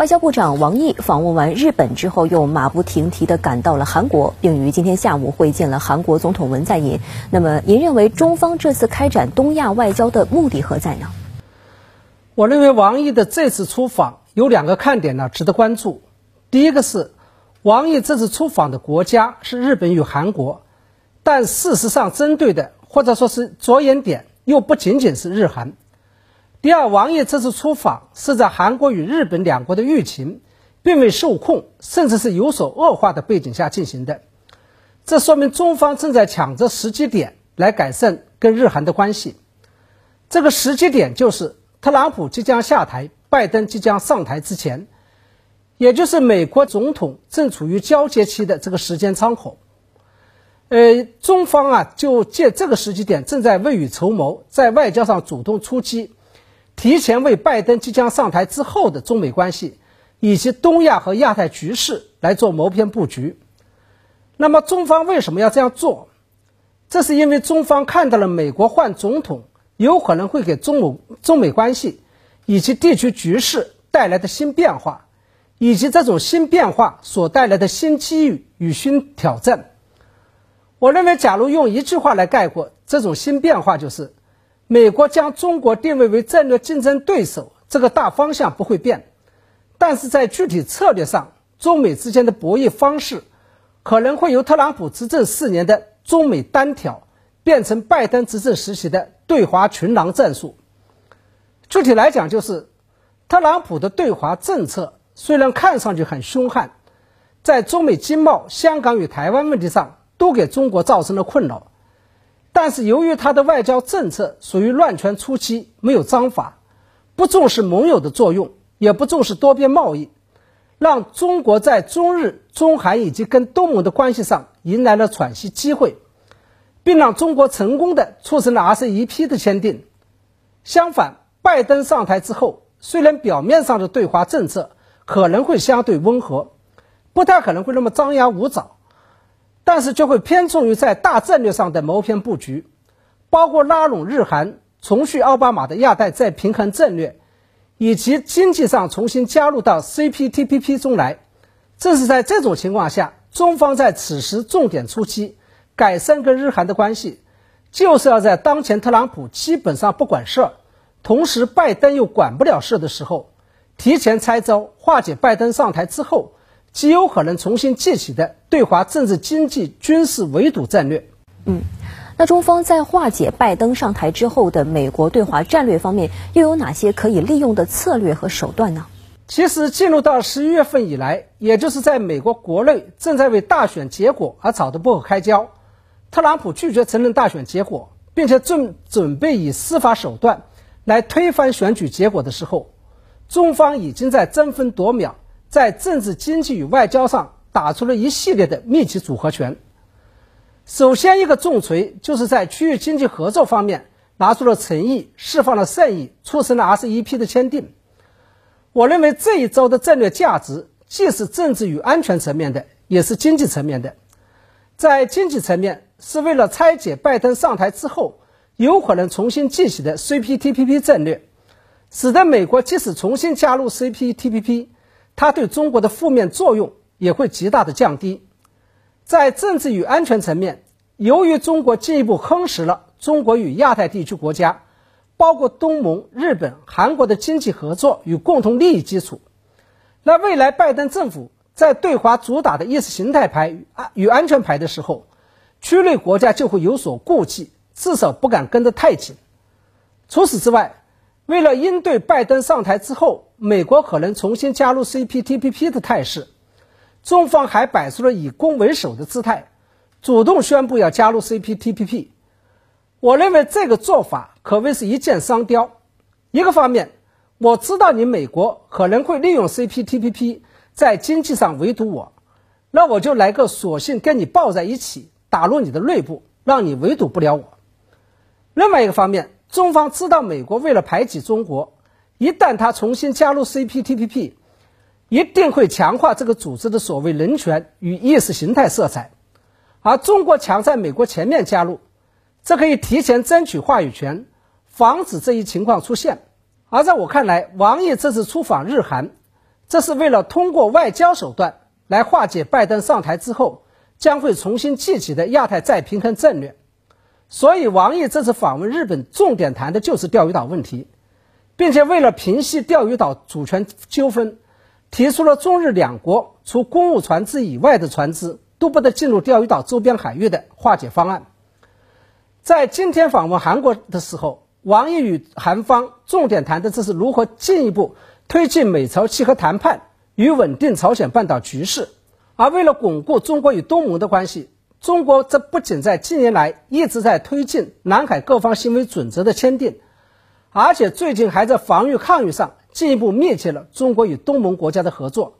外交部长王毅访问完日本之后，又马不停蹄地赶到了韩国，并于今天下午会见了韩国总统文在寅。那么，您认为中方这次开展东亚外交的目的何在呢？我认为王毅的这次出访有两个看点呢，值得关注。第一个是，王毅这次出访的国家是日本与韩国，但事实上针对的或者说是着眼点又不仅仅是日韩。第二，王毅这次出访是在韩国与日本两国的疫情并未受控，甚至是有所恶化的背景下进行的，这说明中方正在抢着时机点来改善跟日韩的关系。这个时机点就是特朗普即将下台，拜登即将上台之前，也就是美国总统正处于交接期的这个时间窗口。呃，中方啊，就借这个时机点，正在未雨绸缪，在外交上主动出击。提前为拜登即将上台之后的中美关系，以及东亚和亚太局势来做谋篇布局。那么，中方为什么要这样做？这是因为中方看到了美国换总统有可能会给中美中美关系以及地区局势带来的新变化，以及这种新变化所带来的新机遇与新挑战。我认为，假如用一句话来概括这种新变化，就是。美国将中国定位为战略竞争对手，这个大方向不会变，但是在具体策略上，中美之间的博弈方式可能会由特朗普执政四年的中美单挑，变成拜登执政时期的对华群狼战术。具体来讲，就是特朗普的对华政策虽然看上去很凶悍，在中美经贸、香港与台湾问题上都给中国造成了困扰。但是由于他的外交政策属于乱权初期，没有章法，不重视盟友的作用，也不重视多边贸易，让中国在中日、中韩以及跟东盟的关系上迎来了喘息机会，并让中国成功的促成了 RCEP 的签订。相反，拜登上台之后，虽然表面上的对华政策可能会相对温和，不太可能会那么张牙舞爪。但是就会偏重于在大战略上的谋篇布局，包括拉拢日韩、重续奥巴马的亚太再平衡战略，以及经济上重新加入到 CPTPP 中来。正是在这种情况下，中方在此时重点出击，改善跟日韩的关系，就是要在当前特朗普基本上不管事儿，同时拜登又管不了事的时候，提前拆招，化解拜登上台之后。极有可能重新建起的对华政治、经济、军事围堵战略。嗯，那中方在化解拜登上台之后的美国对华战略方面，又有哪些可以利用的策略和手段呢？其实，进入到十一月份以来，也就是在美国国内正在为大选结果而吵得不可开交，特朗普拒绝承认大选结果，并且正准备以司法手段来推翻选举结果的时候，中方已经在争分夺秒。在政治、经济与外交上打出了一系列的密集组合拳。首先，一个重锤就是在区域经济合作方面拿出了诚意，释放了善意，促成了 RCEP 的签订。我认为这一招的战略价值既是政治与安全层面的，也是经济层面的。在经济层面，是为了拆解拜登上台之后有可能重新进行的 CPTPP 战略，使得美国即使重新加入 CPTPP。它对中国的负面作用也会极大的降低。在政治与安全层面，由于中国进一步夯实了中国与亚太地区国家，包括东盟、日本、韩国的经济合作与共同利益基础，那未来拜登政府在对华主打的意识形态牌与安与安全牌的时候，区内国家就会有所顾忌，至少不敢跟得太紧。除此之外，为了应对拜登上台之后，美国可能重新加入 CPTPP 的态势，中方还摆出了以攻为守的姿态，主动宣布要加入 CPTPP。我认为这个做法可谓是一箭双雕。一个方面，我知道你美国可能会利用 CPTPP 在经济上围堵我，那我就来个索性跟你抱在一起，打入你的内部，让你围堵不了我。另外一个方面，中方知道，美国为了排挤中国，一旦他重新加入 CPTPP，一定会强化这个组织的所谓人权与意识形态色彩，而中国抢在美国前面加入，这可以提前争取话语权，防止这一情况出现。而在我看来，王毅这次出访日韩，这是为了通过外交手段来化解拜登上台之后将会重新记起的亚太再平衡战略。所以，王毅这次访问日本，重点谈的就是钓鱼岛问题，并且为了平息钓鱼岛主权纠纷，提出了中日两国除公务船只以外的船只都不得进入钓鱼岛周边海域的化解方案。在今天访问韩国的时候，王毅与韩方重点谈的这是如何进一步推进美朝契合谈判与稳定朝鲜半岛局势，而为了巩固中国与东盟的关系。中国这不仅在近年来一直在推进南海各方行为准则的签订，而且最近还在防御抗御上进一步密切了中国与东盟国家的合作。